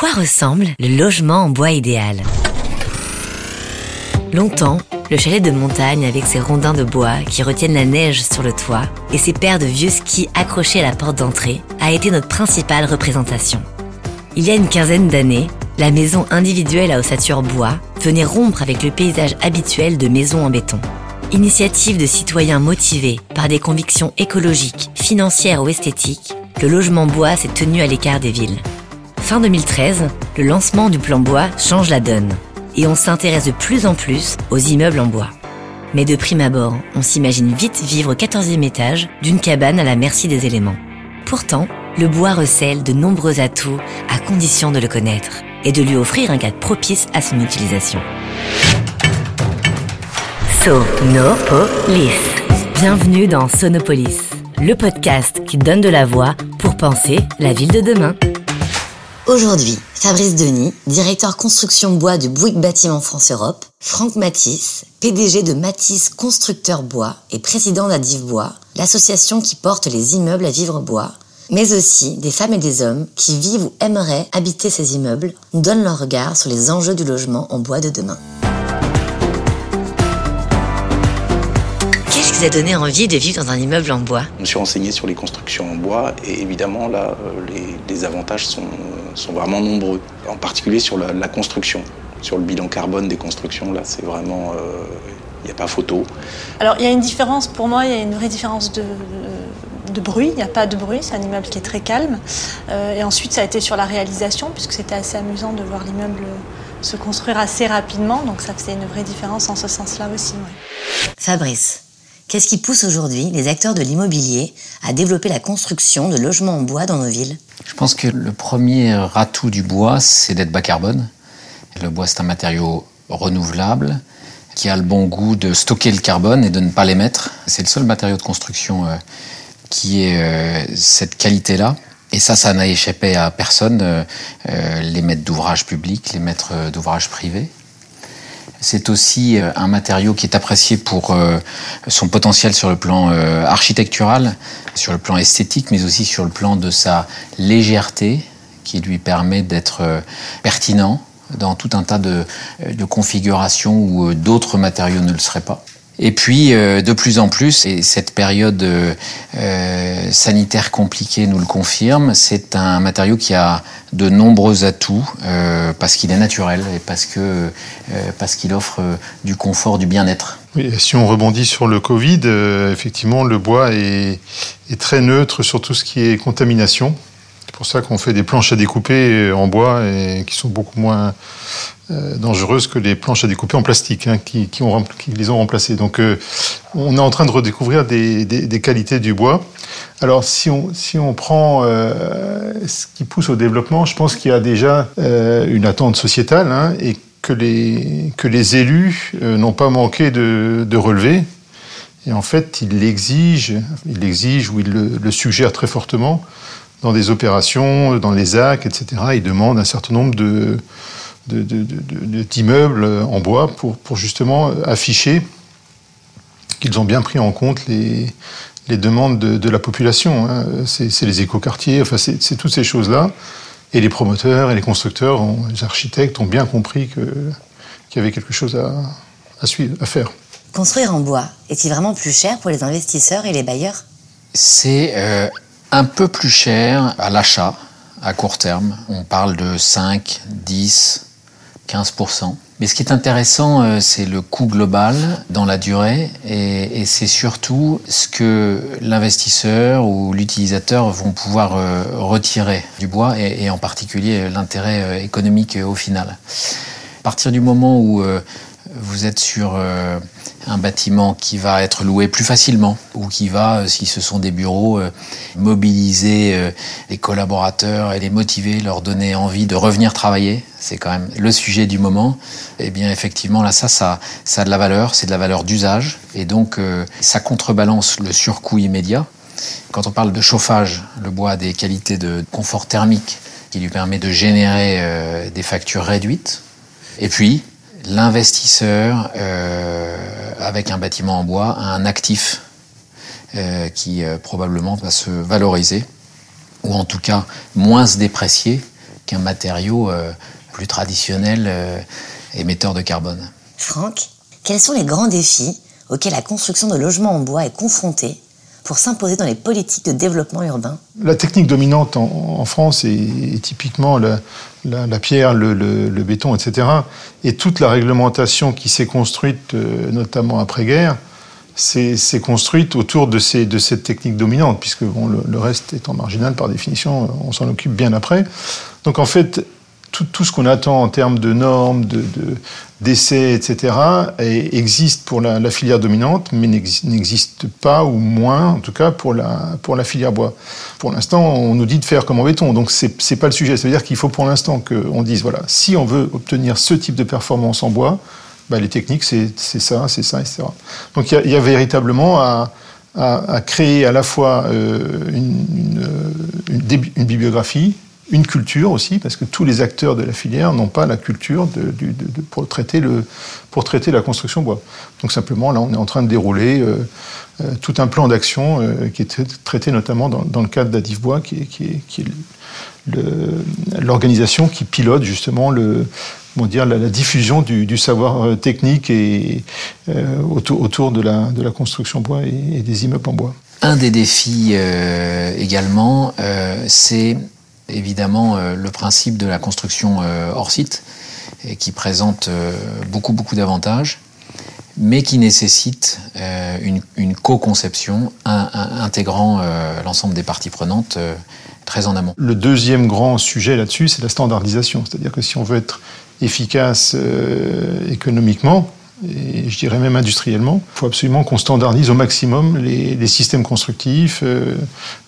quoi ressemble le logement en bois idéal? Longtemps, le chalet de montagne avec ses rondins de bois qui retiennent la neige sur le toit et ses paires de vieux skis accrochés à la porte d'entrée a été notre principale représentation. Il y a une quinzaine d'années, la maison individuelle à ossature bois venait rompre avec le paysage habituel de maisons en béton. Initiative de citoyens motivés par des convictions écologiques, financières ou esthétiques, le logement bois s'est tenu à l'écart des villes. Fin 2013, le lancement du plan bois change la donne et on s'intéresse de plus en plus aux immeubles en bois. Mais de prime abord, on s'imagine vite vivre au 14e étage d'une cabane à la merci des éléments. Pourtant, le bois recèle de nombreux atouts à condition de le connaître et de lui offrir un cadre propice à son utilisation. Sonopolis. Bienvenue dans Sonopolis, le podcast qui donne de la voix pour penser la ville de demain. Aujourd'hui, Fabrice Denis, directeur construction bois de Bouygues Bâtiment France Europe, Franck Matisse, PDG de Matisse Constructeur Bois et président d'Adiv Bois, l'association qui porte les immeubles à vivre bois, mais aussi des femmes et des hommes qui vivent ou aimeraient habiter ces immeubles, nous donnent leur regard sur les enjeux du logement en bois de demain. Qu'est-ce qui vous a donné envie de vivre dans un immeuble en bois? Je me suis renseigné sur les constructions en bois et évidemment là, les, les avantages sont, sont, vraiment nombreux, en particulier sur la, la, construction, sur le bilan carbone des constructions. Là, c'est vraiment, il n'y a pas photo. Alors il y a une différence pour moi, il y a une vraie différence de de bruit, il n'y a pas de bruit, c'est un immeuble qui est très calme. Euh, et ensuite, ça a été sur la réalisation, puisque c'était assez amusant de voir l'immeuble se construire assez rapidement, donc ça faisait une vraie différence en ce sens-là aussi. Ouais. Fabrice, qu'est-ce qui pousse aujourd'hui les acteurs de l'immobilier à développer la construction de logements en bois dans nos villes? Je pense que le premier atout du bois, c'est d'être bas carbone. Le bois, c'est un matériau renouvelable qui a le bon goût de stocker le carbone et de ne pas l'émettre. C'est le seul matériau de construction euh, qui est euh, cette qualité-là. Et ça, ça n'a échappé à personne, euh, les maîtres d'ouvrage publics, les maîtres d'ouvrage privés. C'est aussi un matériau qui est apprécié pour son potentiel sur le plan architectural, sur le plan esthétique, mais aussi sur le plan de sa légèreté, qui lui permet d'être pertinent dans tout un tas de, de configurations où d'autres matériaux ne le seraient pas. Et puis, euh, de plus en plus, et cette période euh, sanitaire compliquée nous le confirme, c'est un matériau qui a de nombreux atouts euh, parce qu'il est naturel et parce que euh, parce qu'il offre du confort, du bien-être. Si on rebondit sur le Covid, euh, effectivement, le bois est, très neutre sur tout ce qui est contamination. C'est pour ça qu'on fait des planches à découper en bois et qui sont beaucoup moins euh, dangereuses que les planches à découper en plastique hein, qui, ont, qui, les ont remplacées. Donc euh, on est en train de redécouvrir des, qualités du bois. Alors si on, si on prend euh, ce qui pousse au développement, je pense qu'il y a déjà euh, une attente sociétale hein, et que les, que les élus euh, n'ont pas manqué de, relever. Et en fait, ils l'exigent, ils l'exigent ou ils le, le suggèrent très fortement dans des opérations, dans les actes, etc. Ils demandent un certain nombre de, d'immeubles en bois pour, pour, justement afficher qu'ils ont bien pris en compte les, les demandes de, de la population. Hein. C'est les écoquartiers, enfin c'est toutes ces choses-là. Et les promoteurs et les constructeurs, ont, les architectes ont bien compris qu'il qu y avait quelque chose à, à, suivre, à faire. Construire en bois, est-il vraiment plus cher pour les investisseurs et les bailleurs? C'est euh, un peu plus cher à l'achat, à court terme. On parle de 5, 10, 15%. Mais ce qui est intéressant, euh, c'est le coût global dans la durée et, c'est surtout ce que l'investisseur ou l'utilisateur vont pouvoir euh, retirer du bois et, et en particulier l'intérêt euh, économique au final. À partir du moment où vous êtes sur un bâtiment qui va être loué plus facilement ou qui va, si ce sont des bureaux, mobiliser les collaborateurs et les motiver, leur donner envie de revenir travailler. C'est quand même le sujet du moment. Eh bien, effectivement, là, ça, ça, ça a de la valeur, c'est de la valeur d'usage. Et donc, euh, ça contrebalance le surcoût immédiat. Quand on parle de chauffage, le bois a des qualités de confort thermique qui lui permet de générer euh, des factures réduites. Et puis, l'investisseur, euh, avec un bâtiment en bois, a un actif euh, qui euh, probablement va se valoriser, ou en tout cas moins se déprécier qu'un matériau plus traditionnel émetteur de carbone. Franck, quels sont les grands défis auxquels la construction de logements en bois est confrontée pour s'imposer dans les politiques de développement urbain La technique dominante en, France est, typiquement la, pierre, le, béton, etc. Et toute la réglementation qui s'est construite, euh, notamment après-guerre, s'est construite autour de, cette technique dominante, puisque bon, le, reste étant marginal par définition, on s'en occupe bien après. Donc en fait, tout, ce qu'on attend en termes de normes, de, d'essais, etc., existe pour la, filière dominante, mais n'existe pas, ou moins, en tout cas, pour la, pour la filière bois. Pour l'instant, on nous dit de faire comme en béton, donc c'est n'est pas le sujet. C'est-à-dire qu'il faut pour l'instant qu'on dise, voilà, si on veut obtenir ce type de performance en bois, bah, les techniques, c'est ça, c'est ça, etc. Donc il y, a véritablement à, créer à la fois euh, une, une, une bibliographie, une culture aussi, parce que tous les acteurs de la filière n'ont pas la culture pour, traiter la construction bois. Donc simplement, là, on est en train de dérouler euh, euh, tout un plan d'action euh, qui est traité notamment dans, le cadre d'Adif Bois, qui est, l'organisation qui pilote justement la, diffusion du, savoir technique et, autour, de, la, construction bois et, des immeubles en bois. Un des défis également, c'est évidemment euh, le principe de la construction euh, hors site, qui présente euh, beaucoup, beaucoup d'avantages, mais qui nécessite une, co-conception intégrant l'ensemble des parties prenantes très en amont. Le deuxième grand sujet là-dessus, c'est la standardisation. C'est-à-dire que si on veut être efficace économiquement, et je dirais même industriellement. Il faut absolument qu'on standardise au maximum les, systèmes constructifs euh,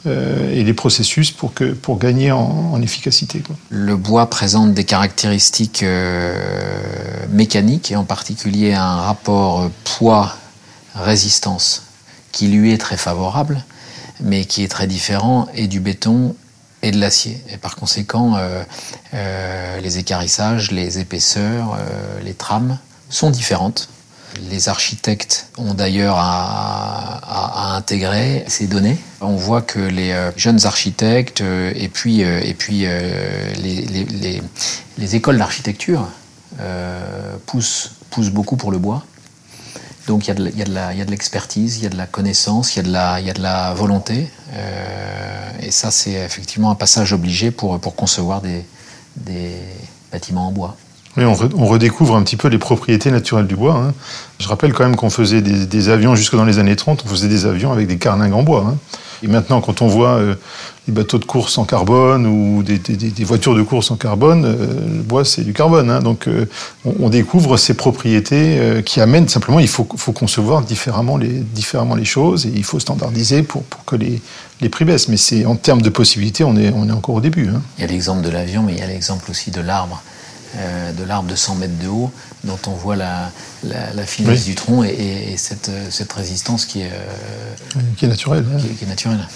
euh, et les processus pour, que, pour gagner en, efficacité. Le bois présente des caractéristiques euh, mécaniques et en particulier un rapport poids-résistance qui lui est très favorable, mais qui est très différent et du béton et de l'acier. Et par conséquent, les écarissages, les épaisseurs, les trames sont différentes. Les architectes ont d'ailleurs à, intégrer ces données. On voit que les euh, jeunes architectes euh, et puis, euh, et puis les, écoles d'architecture poussent, poussent beaucoup pour le bois. Donc il y a de l'expertise, il y a de la connaissance, il y a de la, volonté. et ça, c'est effectivement un passage obligé pour, concevoir des bâtiments en bois. On, redécouvre un petit peu les propriétés naturelles du bois. Hein. Je rappelle quand même qu'on faisait des, avions jusque dans les années 30, on faisait des avions avec des carlingues en bois. Hein. Et maintenant, quand on voit euh, des bateaux de course en carbone ou des, voitures de course en carbone, euh, le bois, c'est du carbone. Hein. Donc, euh, on, découvre ces propriétés qui amènent simplement, il faut, concevoir différemment les, différemment les choses et il faut standardiser pour, que les, les prix baissent. Mais c'est en termes de possibilités, on est encore au début. Il y a l'exemple de l'avion, mais il y a l'exemple aussi de l'arbre. Euh, de l'arbre de 100 mètres de haut, dont on voit la, finesse du tronc et, cette, résistance qui est, euh, qui est naturelle. Qui, est naturelle.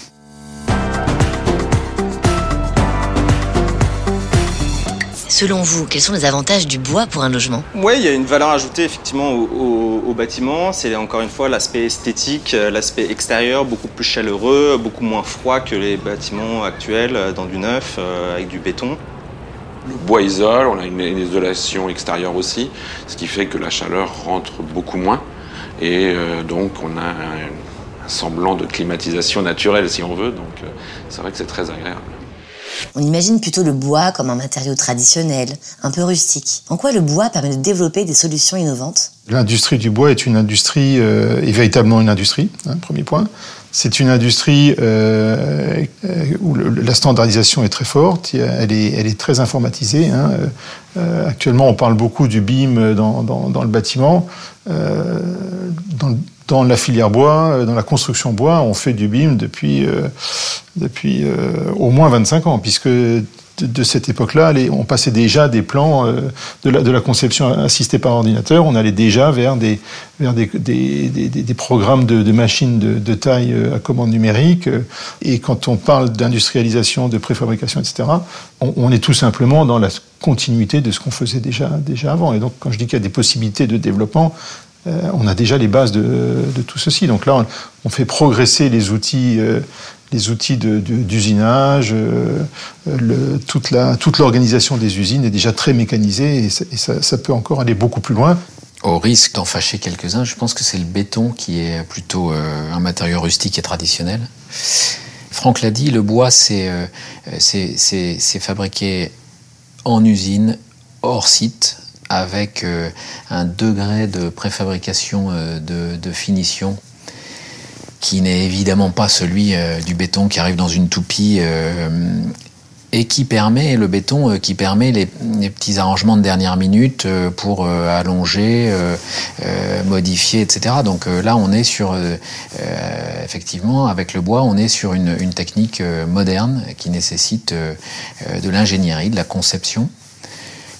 Selon vous, quels sont les avantages du bois pour un logement? Oui, il y a une valeur ajoutée effectivement au, au bâtiment. C'est encore une fois l'aspect esthétique, euh, l'aspect extérieur, beaucoup plus chaleureux, beaucoup moins froid que les bâtiments actuels dans du neuf avec du béton. Le bois isole, on a une, isolation extérieure aussi, ce qui fait que la chaleur rentre beaucoup moins. Et euh, donc on a un, semblant de climatisation naturelle si on veut. Donc euh, c'est vrai que c'est très agréable. On imagine plutôt le bois comme un matériau traditionnel, un peu rustique. En quoi le bois permet de développer des solutions innovantes? L'industrie du bois est une industrie, euh, est véritablement une industrie, hein, premier point. C'est une industrie euh, euh, où la standardisation est très forte, elle est, très informatisée. Hein. Euh, actuellement, on parle beaucoup du BIM dans, le bâtiment. Dans, dans, la filière bois, dans la construction bois, on fait du BIM depuis, depuis au moins 25 ans, puisque de, cette époque-là, on passait déjà des plans euh, de, la, de, la, conception assistée par ordinateur, on allait déjà vers des, vers des, des, des programmes de, de machines de, taille euh, à commande numérique. Et quand on parle d'industrialisation, de préfabrication, etc., on, on, est tout simplement dans la continuité de ce qu'on faisait déjà, déjà avant. Et donc, quand je dis qu'il y a des possibilités de développement, euh, on a déjà les bases de, de, tout ceci. Donc là, on, fait progresser les outils les outils d'usinage, toute l'organisation des usines est déjà très mécanisée et, ça, peut encore aller beaucoup plus loin. Au risque d'en fâcher quelques-uns, je pense que c'est le béton qui est plutôt un matériau rustique et traditionnel. Franck l'a dit, le bois, c'est fabriqué en usine, hors site, avec euh, un degré de préfabrication euh, de, finition qui n'est évidemment pas celui euh, du béton qui arrive dans une toupie et qui permet, le béton qui permet les, petits arrangements de dernière minute pour allonger, modifier, etc. Donc là, on est sur, effectivement, avec le bois, on est sur une, une technique moderne qui nécessite de l'ingénierie, de la conception.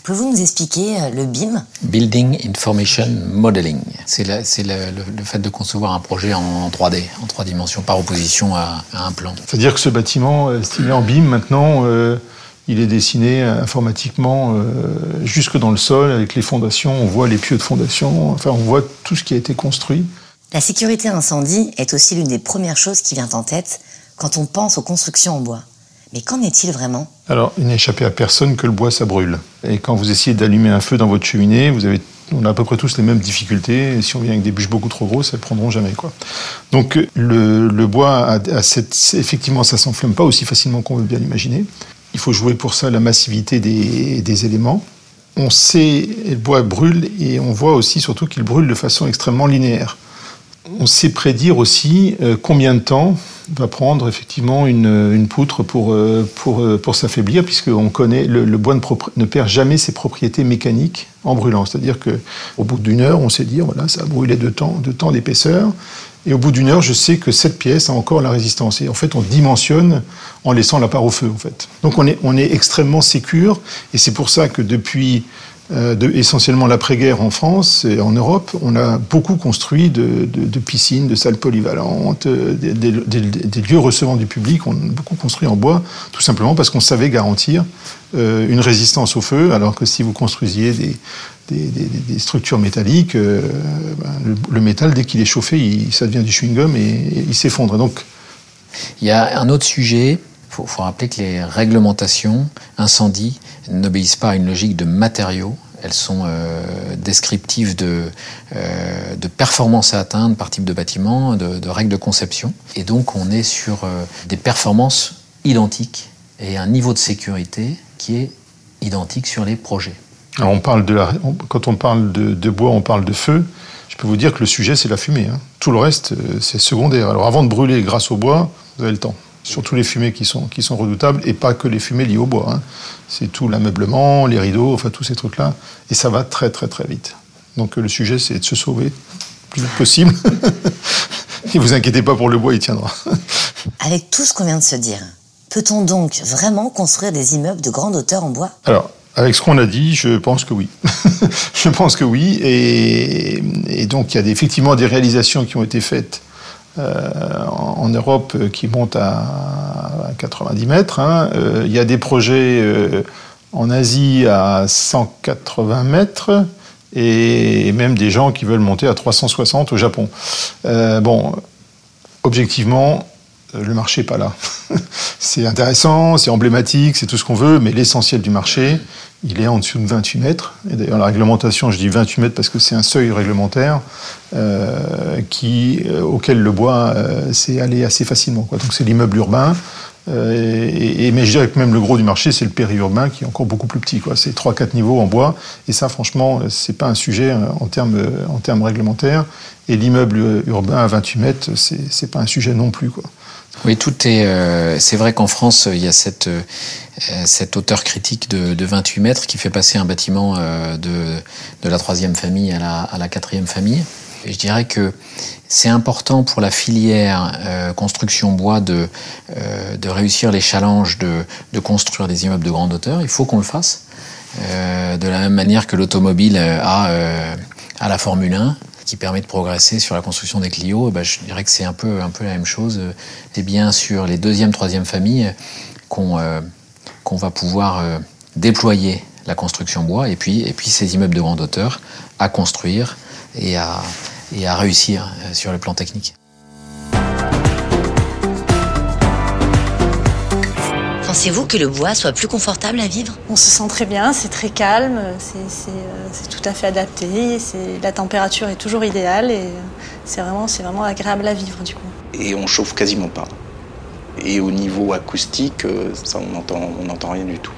Pouvez-vous nous expliquer euh, le BIM? Building Information Modeling. C'est le, fait de concevoir un projet en 3D, en trois dimensions, par opposition à, un plan. C'est-à-dire que ce bâtiment, euh, est en BIM maintenant, euh, il est dessiné informatiquement jusque dans le sol, avec les fondations, on voit les pieux de fondation, enfin on voit tout ce qui a été construit. La sécurité incendie est aussi l'une des premières choses qui vient en tête quand on pense aux constructions en bois. Mais qu'en est-il vraiment? Alors, il n'est échappé à personne que le bois, ça brûle. Et quand vous essayez d'allumer un feu dans votre cheminée, vous avez, on a à peu près tous les mêmes difficultés. Si on vient avec des bûches beaucoup trop grosses, elles ne prendront jamais. Quoi. Donc, le, bois, a, cette, effectivement, ça ne s'enflamme pas aussi facilement qu'on veut bien l'imaginer. Il faut jouer pour ça la massivité des, des éléments. On sait, le bois brûle, et on voit aussi surtout qu'il brûle de façon extrêmement linéaire. On sait prédire aussi euh, combien de temps va prendre effectivement une, poutre pour, euh, pour, euh, pour s'affaiblir, puisqu'on connaît le, bois ne, perd jamais ses propriétés mécaniques en brûlant. C'est-à-dire qu'au bout d'une heure, on sait dire, voilà, ça a brûlé de temps, de temps d'épaisseur. Et au bout d'une heure, je sais que cette pièce a encore la résistance. Et en fait, on dimensionne en laissant la part au feu, en fait. Donc on est, on est extrêmement sécure. Et c'est pour ça que depuis de, essentiellement l'après-guerre en France et en Europe, on a beaucoup construit de, piscines, de salles polyvalentes, euh, des, lieux recevant du public. On a beaucoup construit en bois, tout simplement parce qu'on savait garantir euh, une résistance au feu, alors que si vous construisiez des, structures métalliques, ben, le, métal, dès qu'il est chauffé, ça devient du chewing-gum et, il s'effondre. Donc, il y a un autre sujet. Il faut, rappeler que les réglementations incendie n'obéissent pas à une logique de matériaux, elles sont euh, descriptives de, euh, de performances à atteindre par type de bâtiment, de, règles de conception. Et donc on est sur euh, des performances identiques et un niveau de sécurité qui est identique sur les projets. Alors on parle de quand on parle de, bois, on parle de feu. Je peux vous dire que le sujet, c'est la fumée. Hein. Tout le reste, c'est secondaire. Alors avant de brûler grâce au bois, vous avez le temps surtout les fumées qui sont, qui sont redoutables, et pas que les fumées liées au bois. Hein. C'est tout l'ameublement, les rideaux, enfin tous ces trucs-là. Et ça va très très très vite. Donc le sujet, c'est de se sauver le plus vite possible. et vous inquiétez pas pour le bois, il tiendra. Avec tout ce qu'on vient de se dire, peut-on donc vraiment construire des immeubles de grande hauteur en bois? Alors, avec ce qu'on a dit, je pense que oui. je pense que oui. Et, et donc, il y a effectivement des réalisations qui ont été faites euh, en, Europe euh, qui monte à, 90 mètres. Hein. Euh, il y a des projets en Asie à 180 mètres et même des gens qui veulent monter à 360 au Japon. bon, objectivement, le marché n'est pas là. c'est intéressant, c'est emblématique, c'est tout ce qu'on veut, mais l'essentiel du marché, il est en dessous de 28 mètres. Et d'ailleurs, la réglementation, je dis 28 mètres parce que c'est un seuil réglementaire euh, euh, auquel le bois euh, s'est allé assez facilement. Quoi. Donc c'est l'immeuble urbain. Et, mais je dirais que même le gros du marché, c'est le périurbain qui est encore beaucoup plus petit. C'est 3-4 niveaux en bois. Et ça, franchement, c'est pas un sujet en termes, en termes réglementaires. Et l'immeuble urbain à 28 mètres, c'est pas un sujet non plus. Quoi. Oui, tout est. Euh, c'est vrai qu'en France, il y a cette, euh, cette hauteur critique de, de, 28 mètres qui fait passer un bâtiment euh, de, de la troisième famille à la, à la quatrième famille. Je dirais que c'est important pour la filière construction bois de, de réussir les challenges de, de construire des immeubles de grande hauteur. Il faut qu'on le fasse. de la même manière que l'automobile a à la Formule 1, qui permet de progresser sur la construction des Clio, eh ben, je dirais que c'est un peu, un peu la même chose. C'est bien sur les deuxième, troisième familles qu'on euh, va pouvoir euh, déployer la construction bois et puis, et puis ces immeubles de grande hauteur à construire et à, et à réussir euh, sur le plan technique. Pensez-vous que le bois soit plus confortable à vivre? On se sent très bien, c'est très calme, c'est tout à fait adapté, la température est toujours idéale et c'est vraiment, vraiment agréable à vivre du coup. Et on chauffe quasiment pas. Et au niveau acoustique, ça on n'entend on entend rien du tout.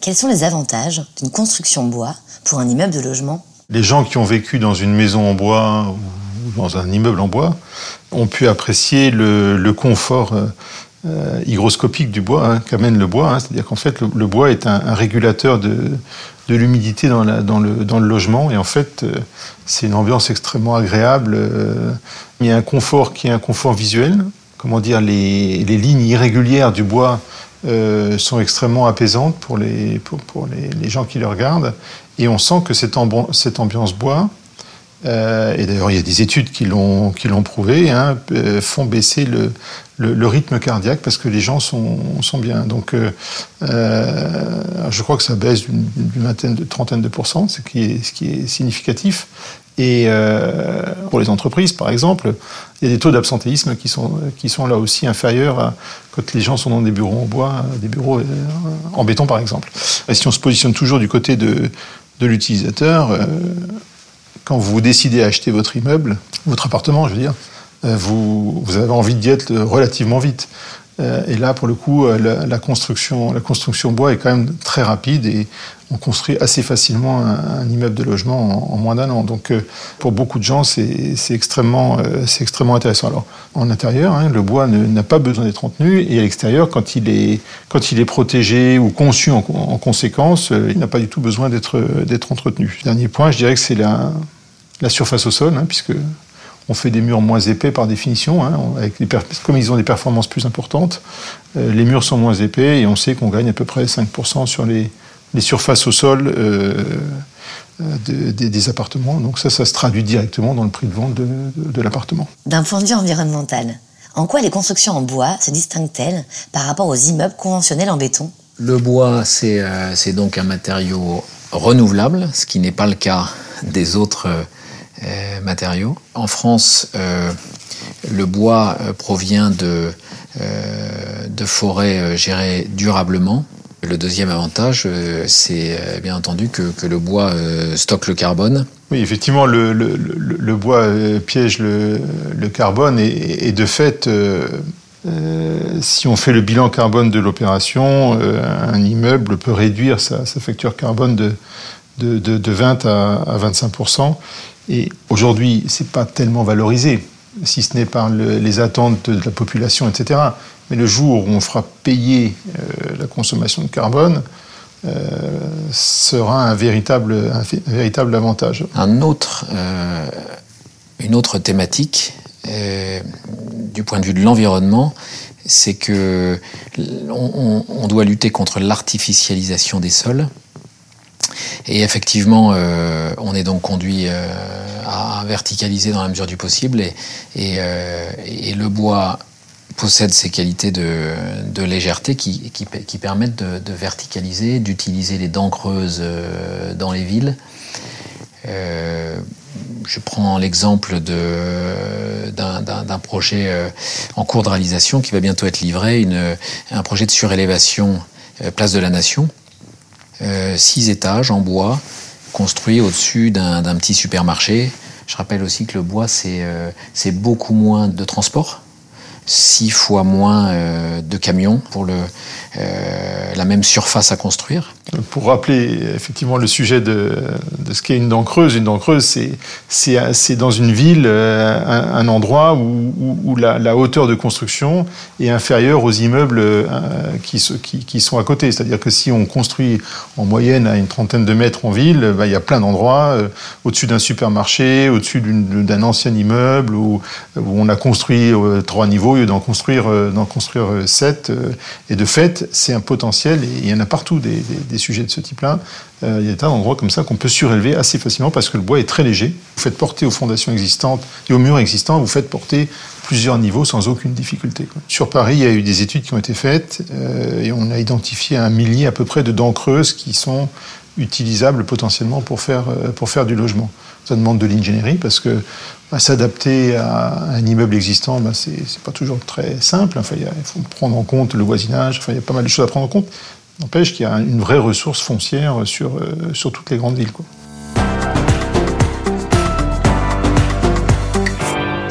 Quels sont les avantages d'une construction bois pour un immeuble de logement? Les gens qui ont vécu dans une maison en bois ou dans un immeuble en bois ont pu apprécier le, confort euh, euh, hygroscopique du bois hein, qu'amène le bois. Hein. C'est-à-dire qu'en fait, le, bois est un, régulateur de, de l'humidité dans, dans, le, dans le logement. Et en fait, euh, c'est une ambiance extrêmement agréable. il y a un confort qui est un confort visuel. Comment dire, les, les lignes irrégulières du bois euh, sont extrêmement apaisantes pour, les, pour, les, gens qui le regardent. Et on sent que cette ambiance bois, euh, et d'ailleurs il y a des études qui l'ont prouvé, hein, euh, font baisser le, rythme cardiaque parce que les gens sont, bien. Donc euh, je crois que ça baisse d'une vingtaine, de trentaine de pourcents, ce qui est, significatif. Et pour les entreprises, par exemple, il y a des taux d'absentéisme qui sont, là aussi inférieurs quand les gens sont dans des bureaux en bois, des bureaux en béton, par exemple. Si on se positionne toujours du côté de, l'utilisateur, quand vous décidez à acheter votre immeuble, votre appartement, je veux dire, euh, vous, vous avez envie d'y être relativement vite. Euh, et là, pour le coup, euh, la, construction, la construction bois est quand même très rapide et on construit assez facilement un, immeuble de logement en, moins d'un an. Donc, euh, pour beaucoup de gens, c'est extrêmement, intéressant. Alors, en intérieur, hein, le bois n'a pas besoin d'être entretenu et à l'extérieur, quand il est protégé ou conçu en, conséquence, il n'a pas du tout besoin d'être d'être entretenu. Dernier point, je dirais que c'est la la surface au sol, hein, puisque on fait des murs moins épais par définition, hein, avec comme ils ont des performances plus importantes, euh, les murs sont moins épais et on sait qu'on gagne à peu près 5% sur les, surfaces au sol euh, euh, des, appartements. Donc ça, ça se traduit directement dans le prix de vente de, l'appartement. D'un point de vue environnemental, en quoi les constructions en bois se distinguent-elles par rapport aux immeubles conventionnels en béton? Le bois, c'est donc un matériau renouvelable, ce qui n'est pas le cas des autres euh, matériaux. En France, euh, le bois euh, provient de, de forêts gérées durablement. Le deuxième avantage, c'est bien entendu que, que, le bois stocke le carbone. Oui, effectivement, le, le, le, bois piège le, carbone et, de fait, euh, si on fait le bilan carbone de l'opération, un immeuble peut réduire sa, facture carbone de, de, de, de 20 à, à 25 et aujourd'hui, c'est pas tellement valorisé, si ce n'est par les attentes de la population, etc. Mais le jour où on fera payer euh, la consommation de carbone, euh, sera un véritable, véritable avantage. Un autre, euh, une autre thématique, du point de vue de l'environnement, c'est que on, on, doit lutter contre l'artificialisation des sols. Et effectivement, euh, on est donc conduit euh, à verticaliser dans la mesure du possible. Et, euh, le bois possède ces qualités de, légèreté qui, permettent de, verticaliser, d'utiliser les dents creuses dans les villes. je prends l'exemple d'un projet en cours de réalisation qui va bientôt être livré, un projet de surélévation Place de la Nation, six étages en bois, construits au-dessus d'un petit supermarché. Je rappelle aussi que le bois, c'est euh, beaucoup moins de transport, six fois moins euh, de camions pour le, la même surface à construire. Pour rappeler effectivement le sujet de, ce qu'est une dent creuse, une dent creuse, c'est dans une ville un, un endroit où, la, hauteur de construction est inférieure aux immeubles euh, qui, qui, qui, sont à côté. C'est-à-dire que si on construit en moyenne à une trentaine de mètres en ville, bah, il y a plein d'endroits euh, au-dessus d'un supermarché, au-dessus d'un ancien immeuble où, on a construit euh, trois niveaux au lieu d'en construire, d'en construire sept. et de fait, c'est un potentiel et il y en a partout des, sujets de ce type-là. Euh, il y a tas d'endroits comme ça qu'on peut surélever assez facilement parce que le bois est très léger. Vous faites porter aux fondations existantes et aux murs existants, vous faites porter plusieurs niveaux sans aucune difficulté. Sur Paris, il y a eu des études qui ont été faites euh, et on a identifié un millier à peu près de dents creuses qui sont utilisables potentiellement pour faire, pour faire du logement. Ça demande de l'ingénierie parce que bah, s'adapter à un immeuble existant, bah, c'est pas toujours très simple. Enfin, il faut prendre en compte le voisinage. Enfin, il y a pas mal de choses à prendre en compte. N'empêche qu'il y a une vraie ressource foncière sur, sur toutes les grandes villes. Quoi.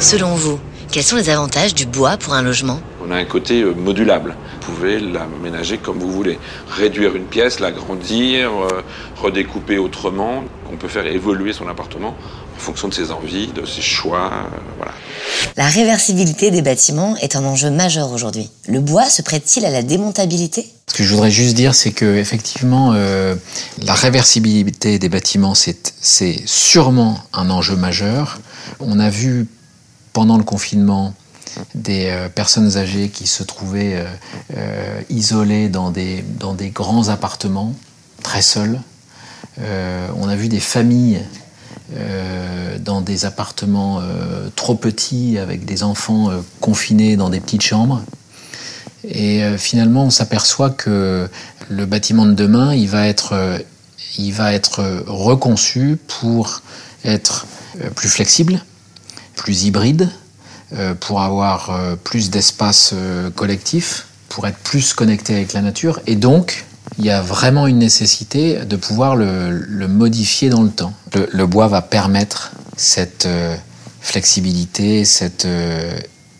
Selon vous, quels sont les avantages du bois pour un logement? On a un côté euh, modulable. Vous pouvez l'aménager comme vous voulez. Réduire une pièce, l'agrandir, euh, redécouper autrement. On peut faire évoluer son appartement en fonction de ses envies, de ses choix. Euh, voilà. La réversibilité des bâtiments est un enjeu majeur aujourd'hui. Le bois se prête-t-il à la démontabilité? Ce que je voudrais juste dire, c'est que effectivement, la réversibilité des bâtiments, c'est sûrement un enjeu majeur. On a vu pendant le confinement des euh, personnes âgées qui se trouvaient euh, euh, isolées dans des, dans des grands appartements, très seuls. on a vu des familles dans des appartements trop petits avec des enfants confinés dans des petites chambres. Et finalement, on s'aperçoit que le bâtiment de demain, il va être, il va être reconçu pour être plus flexible, plus hybride, euh, pour avoir euh, plus d'espace euh, collectif, pour être plus connecté avec la nature. Et donc, il y a vraiment une nécessité de pouvoir le, modifier dans le temps. Le, bois va permettre cette flexibilité, cette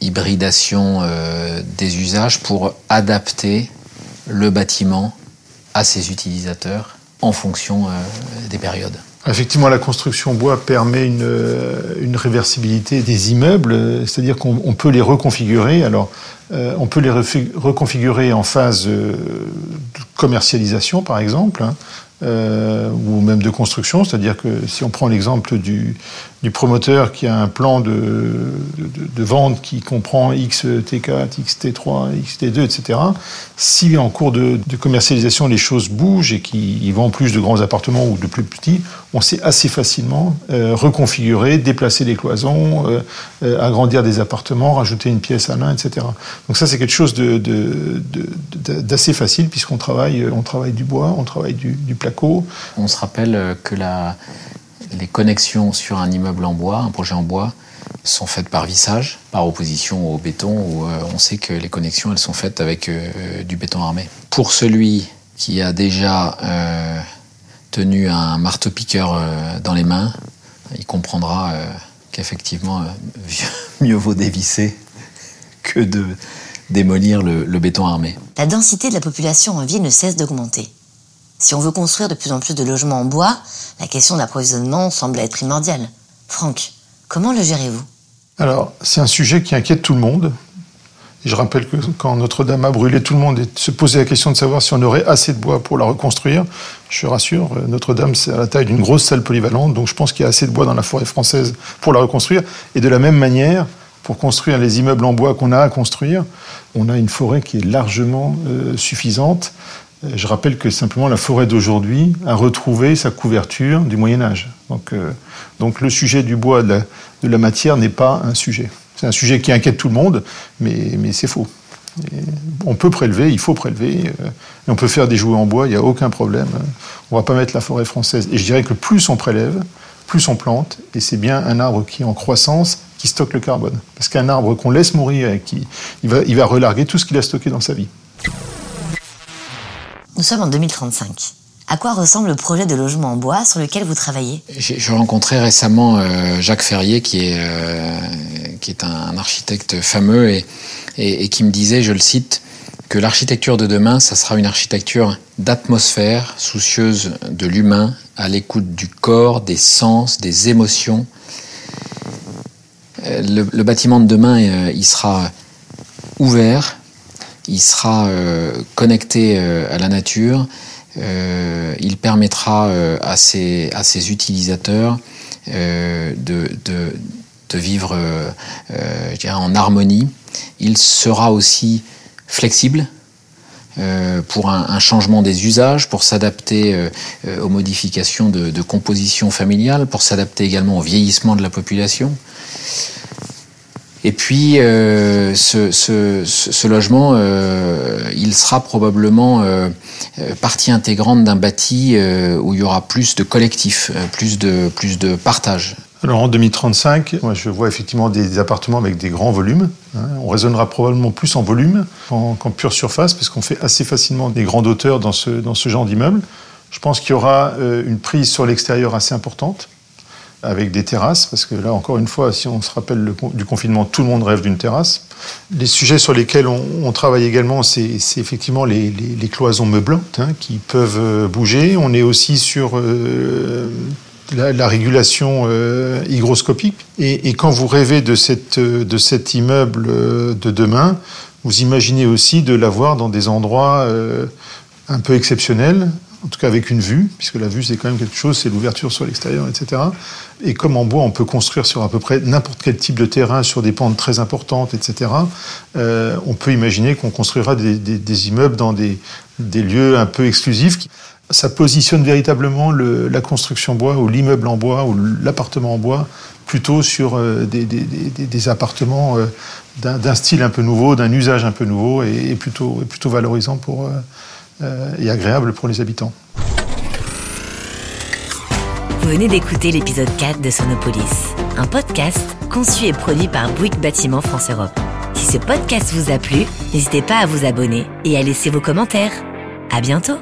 hybridation des usages pour adapter le bâtiment à ses utilisateurs en fonction des périodes. Effectivement, la construction bois permet une, euh, réversibilité des immeubles, c'est-à-dire qu'on peut les reconfigurer. Alors, euh, on peut les reconfigurer en phase euh, de commercialisation, par exemple, hein, ou même de construction, c'est-à-dire que si on prend l'exemple du, du promoteur qui a un plan de, de, de, vente qui comprend XT4, XT3, XT2, etc. Si en cours de, commercialisation les choses bougent et qu'ils vendent plus de grands appartements ou de plus petits, on sait assez facilement euh, reconfigurer, déplacer les cloisons, euh, euh, agrandir des appartements, rajouter une pièce à l'un, etc. Donc ça c'est quelque chose d'assez facile puisqu'on travaille, on travaille du bois, on travaille du, du placo. On se rappelle que la les connexions sur un immeuble en bois, un projet en bois, sont faites par vissage, par opposition au béton, où euh, on sait que les connexions, elles sont faites avec euh, du béton armé. Pour celui qui a déjà euh, tenu un marteau-piqueur dans les mains, il comprendra qu'effectivement, mieux vaut dévisser que de démolir le, le béton armé. La densité de la population en ville ne cesse d'augmenter. Si on veut construire de plus en plus de logements en bois, la question d'approvisionnement semble être primordiale. Franck, comment le gérez-vous? Alors, c'est un sujet qui inquiète tout le monde. je rappelle que quand Notre-Dame a brûlé, tout le monde se posait la question de savoir si on aurait assez de bois pour la reconstruire. Je rassure, euh, Notre-Dame, c'est à la taille d'une grosse salle polyvalente, donc je pense qu'il y a assez de bois dans la forêt française pour la reconstruire. Et de la même manière, pour construire les immeubles en bois qu'on a à construire, on a une forêt qui est largement euh, suffisante. Je rappelle que simplement la forêt d'aujourd'hui a retrouvé sa couverture du Moyen Âge. Donc, euh, le sujet du bois, de la, matière, n'est pas un sujet. C'est un sujet qui inquiète tout le monde, mais, mais c'est faux. on peut prélever, il faut prélever, euh, et on peut faire des jouets en bois, il n'y a aucun problème. On ne va pas mettre la forêt française. Et je dirais que plus on prélève, plus on plante, et c'est bien un arbre qui est en croissance qui stocke le carbone. Parce qu'un arbre qu'on laisse mourir, qui, il, va, il va relarguer tout ce qu'il a stocké dans sa vie. Nous sommes en 2035. À quoi ressemble le projet de logement en bois sur lequel vous travaillez? J'ai rencontré récemment euh, Jacques Ferrier, qui est, euh, qui est un architecte fameux et, et, qui me disait, je le cite, que l'architecture de demain, ça sera une architecture d'atmosphère, soucieuse de l'humain, à l'écoute du corps, des sens, des émotions. Euh, le, bâtiment de demain, il sera ouvert, il sera euh, connecté euh, à la nature, euh, il permettra à, ses, utilisateurs de, vivre en harmonie. Il sera aussi flexible pour un, changement des usages, pour s'adapter aux modifications de, composition familiale, pour s'adapter également au vieillissement de la population. Et puis, euh, ce, logement, euh, il sera probablement euh, partie intégrante d'un bâti où il y aura plus de collectifs, plus de, plus de partage. Alors en 2035, moi je vois effectivement des appartements avec des grands volumes. Hein. On raisonnera probablement plus en volume qu'en pure surface, parce qu'on fait assez facilement des grandes hauteurs dans ce, dans ce genre d'immeuble. Je pense qu'il y aura une prise sur l'extérieur assez importante avec des terrasses, parce que là, encore une fois, si on se rappelle du confinement, tout le monde rêve d'une terrasse. Les sujets sur lesquels on, travaille également, c'est effectivement les, cloisons meublantes hein, qui peuvent euh, bouger. On est aussi sur euh, la, régulation euh, hygroscopique. Et, quand vous rêvez de, cette, de cet immeuble de demain, vous imaginez aussi de l'avoir dans des endroits un peu exceptionnels, en tout cas avec une vue, puisque la vue c'est quand même quelque chose, c'est l'ouverture sur l'extérieur, etc. Et comme en bois, on peut construire sur à peu près n'importe quel type de terrain, sur des pentes très importantes, etc. Euh, on peut imaginer qu'on construira des, immeubles dans des, lieux un peu exclusifs. Ça positionne véritablement la construction bois ou l'immeuble en bois ou l'appartement en bois plutôt sur euh, des, appartements euh, d'un style un peu nouveau, d'un usage un peu nouveau et, plutôt, valorisant pour euh, et agréable pour les habitants. Vous venez d'écouter l'épisode 4 de Sonopolis, un podcast conçu et produit par Bouygues Bâtiment France Europe. Si ce podcast vous a plu, n'hésitez pas à vous abonner et à laisser vos commentaires. À bientôt!